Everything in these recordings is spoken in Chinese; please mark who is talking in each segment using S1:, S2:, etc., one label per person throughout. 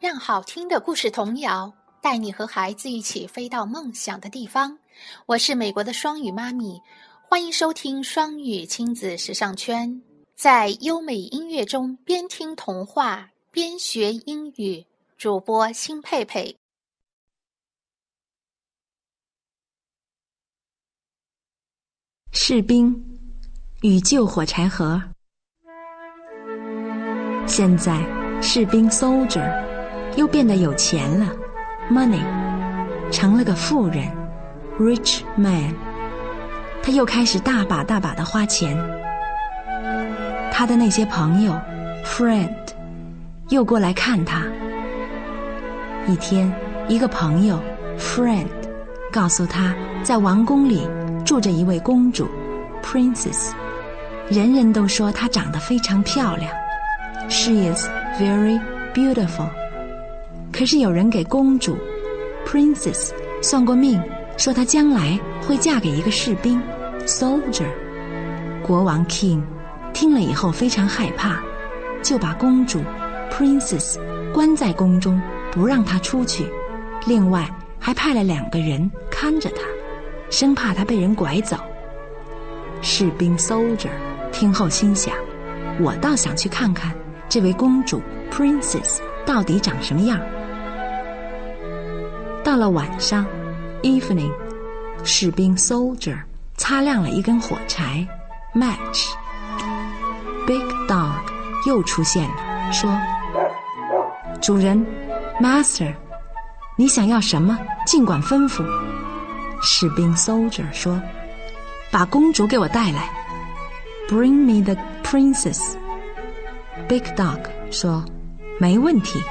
S1: 让好听的故事童谣带你和孩子一起飞到梦想的地方。我是美国的双语妈咪，欢迎收听双语亲子时尚圈，在优美音乐中边听童话边学英语。主播辛佩佩。
S2: 士兵与旧火柴盒。现在，士兵 soldier 又变得有钱了，money 成了个富人，rich man。他又开始大把大把的花钱。他的那些朋友 friend 又过来看他。一天，一个朋友 friend 告诉他在王宫里住着一位公主 princess，人人都说她长得非常漂亮，she is very beautiful。可是有人给公主 princess 算过命，说她将来会嫁给一个士兵 soldier。国王 king 听了以后非常害怕，就把公主 princess 关在宫中。不让她出去，另外还派了两个人看着他，生怕他被人拐走。士兵 soldier 听后心想：我倒想去看看这位公主 princess 到底长什么样。到了晚上，evening，士兵 soldier 擦亮了一根火柴，match。Big dog 又出现了，说：“主人。” Master，你想要什么？尽管吩咐。士兵 Soldier 说：“把公主给我带来。”Bring me the princess。Big Dog 说：“没问题，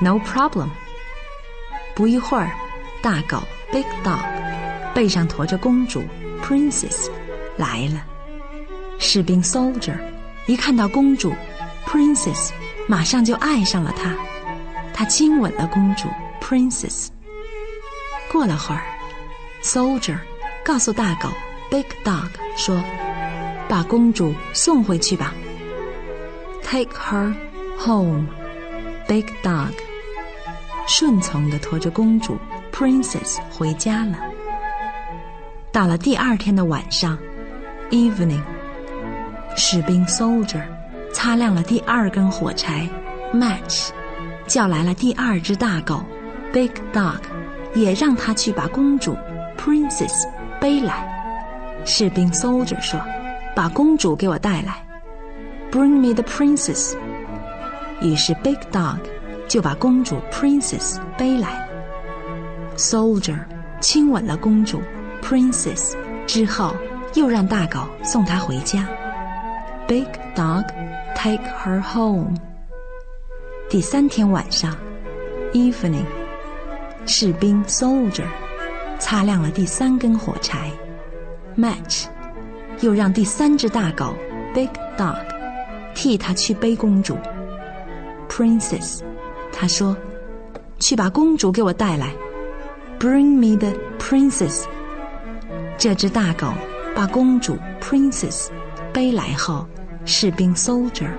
S2: No problem。” 不一会儿，大狗 Big Dog 背上驮着公主 Princess 来了。士兵 Soldier 一看到公主 Princess，马上就爱上了她。他亲吻了公主 Princess。过了会儿，Soldier 告诉大狗 Big Dog 说：“把公主送回去吧。”Take her home, Big Dog。顺从的驮着公主 Princess 回家了。到了第二天的晚上，Evening，士兵 Soldier 擦亮了第二根火柴 Match。叫来了第二只大狗，Big Dog，也让他去把公主 Princess 背来。士兵 Soldier 说：“把公主给我带来，Bring me the princess。”于是 Big Dog 就把公主 Princess 背来了。Soldier 亲吻了公主 Princess 之后，又让大狗送她回家。Big Dog take her home。第三天晚上，evening，士兵 soldier 擦亮了第三根火柴，match，又让第三只大狗 big dog 替他去背公主 princess。他说：“去把公主给我带来，bring me the princess。”这只大狗把公主 princess 背来后，士兵 soldier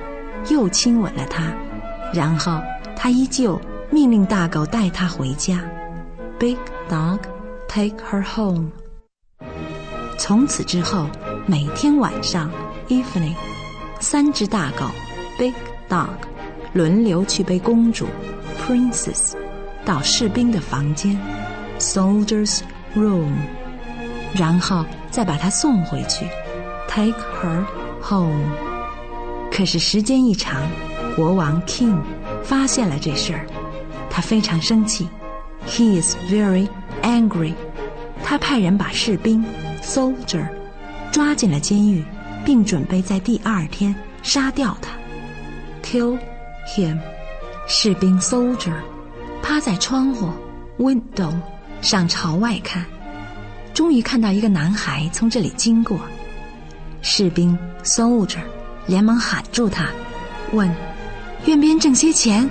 S2: 又亲吻了她。然后他依旧命令大狗带他回家。Big dog, take her home。从此之后，每天晚上 evening，三只大狗 Big dog 轮流去背公主 princess 到士兵的房间 soldiers room，然后再把她送回去 take her home。可是时间一长。国王 King 发现了这事儿，他非常生气，He is very angry。他派人把士兵 Soldier 抓进了监狱，并准备在第二天杀掉他，Kill him。士兵 Soldier 趴在窗户 Window 上朝外看，终于看到一个男孩从这里经过。士兵 Soldier 连忙喊住他，问。愿边挣些钱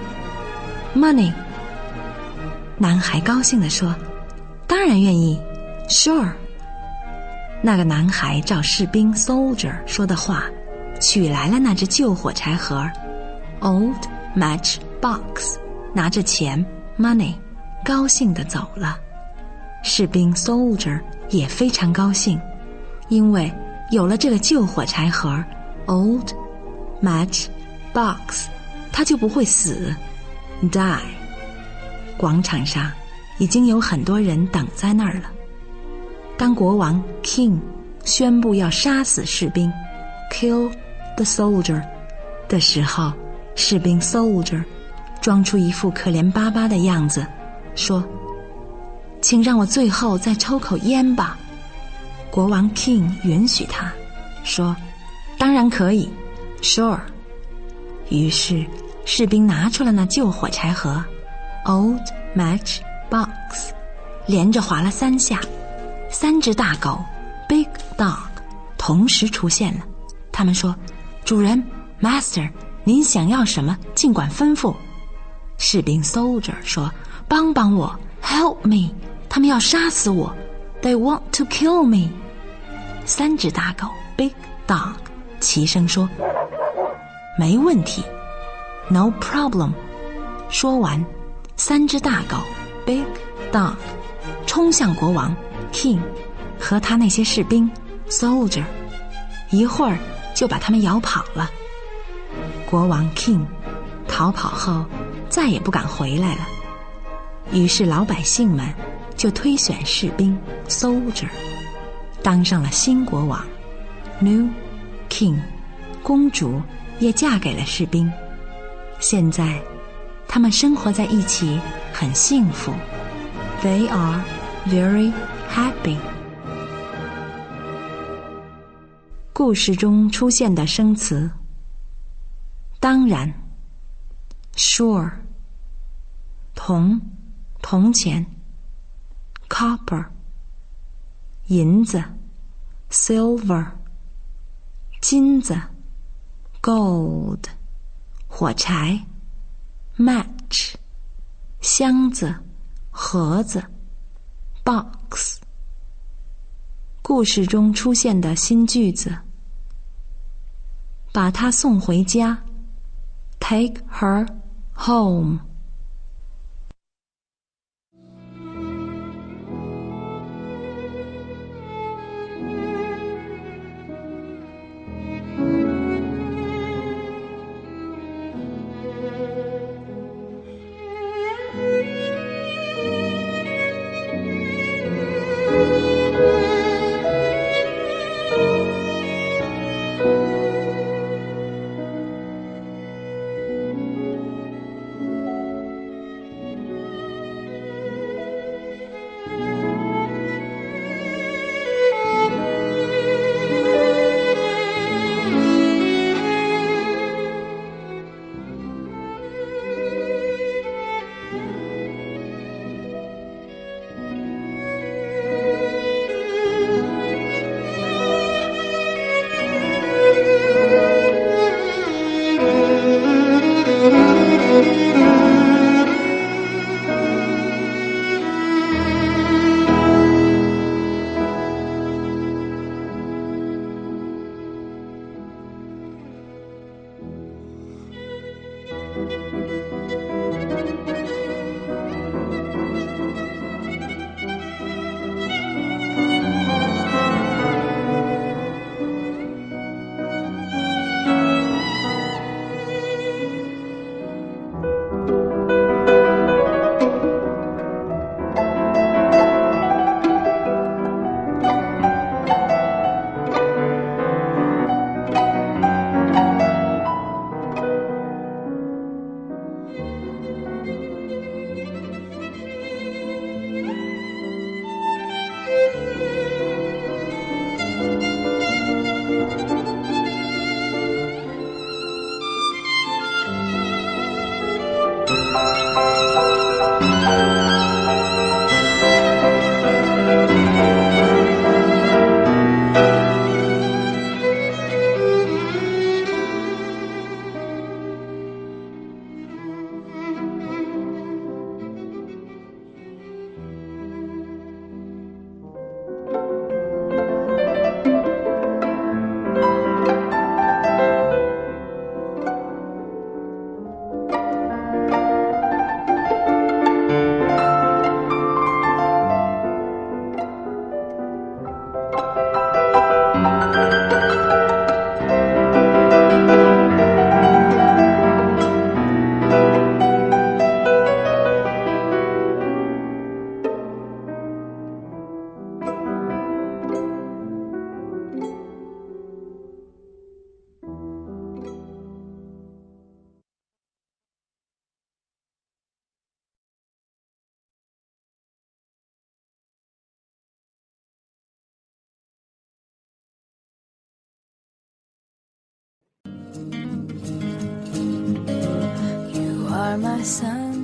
S2: ，money。男孩高兴地说：“当然愿意，sure。”那个男孩照士兵 soldier 说的话，取来了那只旧火柴盒，old match box。拿着钱 （money），高兴的走了。士兵 （soldier） 也非常高兴，因为有了这个旧火柴盒 （old match box），他就不会死 （die）。广场上已经有很多人等在那儿了。当国王 （king） 宣布要杀死士兵 （kill the soldier） 的时候，士兵 （soldier） 装出一副可怜巴巴的样子，说。请让我最后再抽口烟吧。国王 King 允许他，说：“当然可以，Sure。”于是士兵拿出了那旧火柴盒，Old Match Box，连着划了三下，三只大狗 Big Dog 同时出现了。他们说：“主人，Master，您想要什么，尽管吩咐。”士兵 Soldier 说：“帮帮我。” Help me！他们要杀死我。They want to kill me！三只大狗，Big Dog，齐声说：“没问题，No problem。”说完，三只大狗，Big Dog，冲向国王 King 和他那些士兵 Soldier，一会儿就把他们咬跑了。国王 King 逃跑后，再也不敢回来了。于是老百姓们就推选士兵 （soldier） 当上了新国王 （new king），公主也嫁给了士兵。现在，他们生活在一起，很幸福。They are very happy。故事中出现的生词：当然，sure，铜。铜钱，copper；银子，silver；金子，gold；火柴，match；箱子，盒子，box。故事中出现的新句子：把她送回家。，take her home。
S1: Música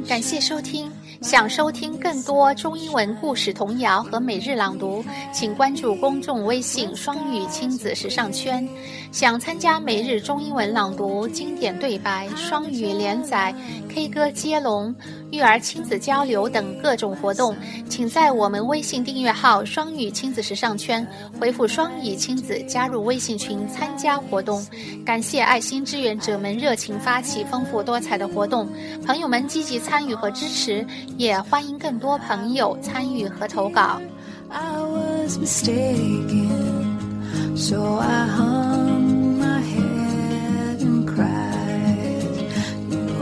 S1: 感谢收听。想收听更多中英文故事童谣和每日朗读，请关注公众微信“双语亲子时尚圈”。想参加每日中英文朗读、经典对白、双语连载、K 歌接龙、育儿亲子交流等各种活动，请在我们微信订阅号“双语亲子时尚圈”回复“双语亲子”加入微信群参加活动。感谢爱心志愿者们热情发起丰富多彩的活动，朋友们积极参与和支持。也欢迎更多朋友参与和投稿。I was mistaken, so I hung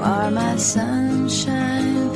S1: are my sunshine.